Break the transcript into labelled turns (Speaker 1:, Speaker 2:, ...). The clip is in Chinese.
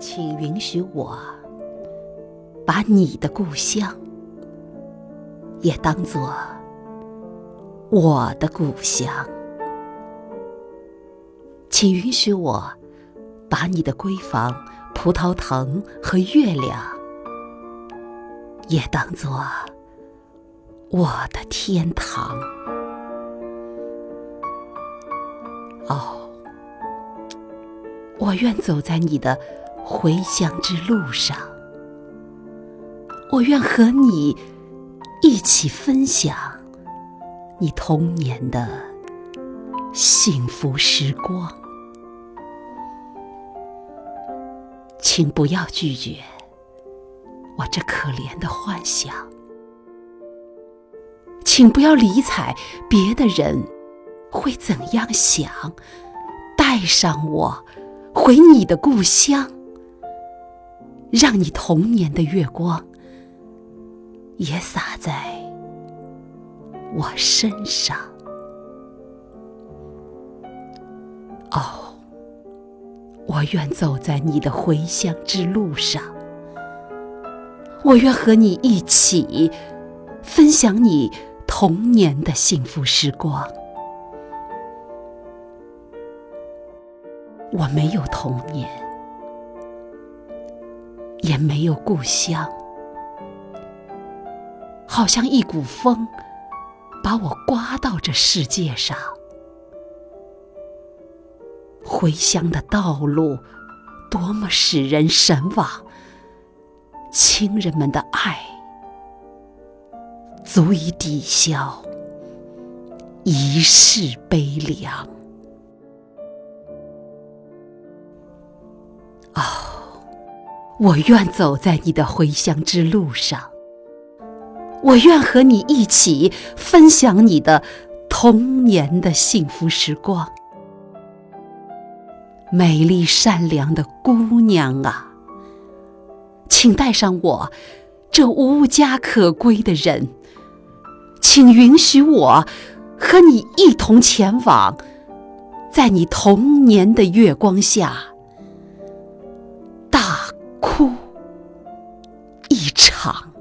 Speaker 1: 请允许我把你的故乡也当作我的故乡，请允许我把你的闺房、葡萄藤和月亮也当作我的天堂。哦，我愿走在你的回乡之路上，我愿和你一起分享你童年的幸福时光。请不要拒绝我这可怜的幻想，请不要理睬别的人。会怎样想？带上我回你的故乡，让你童年的月光也洒在我身上。哦，我愿走在你的回乡之路上，我愿和你一起分享你童年的幸福时光。我没有童年，也没有故乡，好像一股风把我刮到这世界上。回乡的道路多么使人神往，亲人们的爱足以抵消一世悲凉。我愿走在你的回乡之路上，我愿和你一起分享你的童年的幸福时光。美丽善良的姑娘啊，请带上我这无家可归的人，请允许我和你一同前往，在你童年的月光下。哭一场。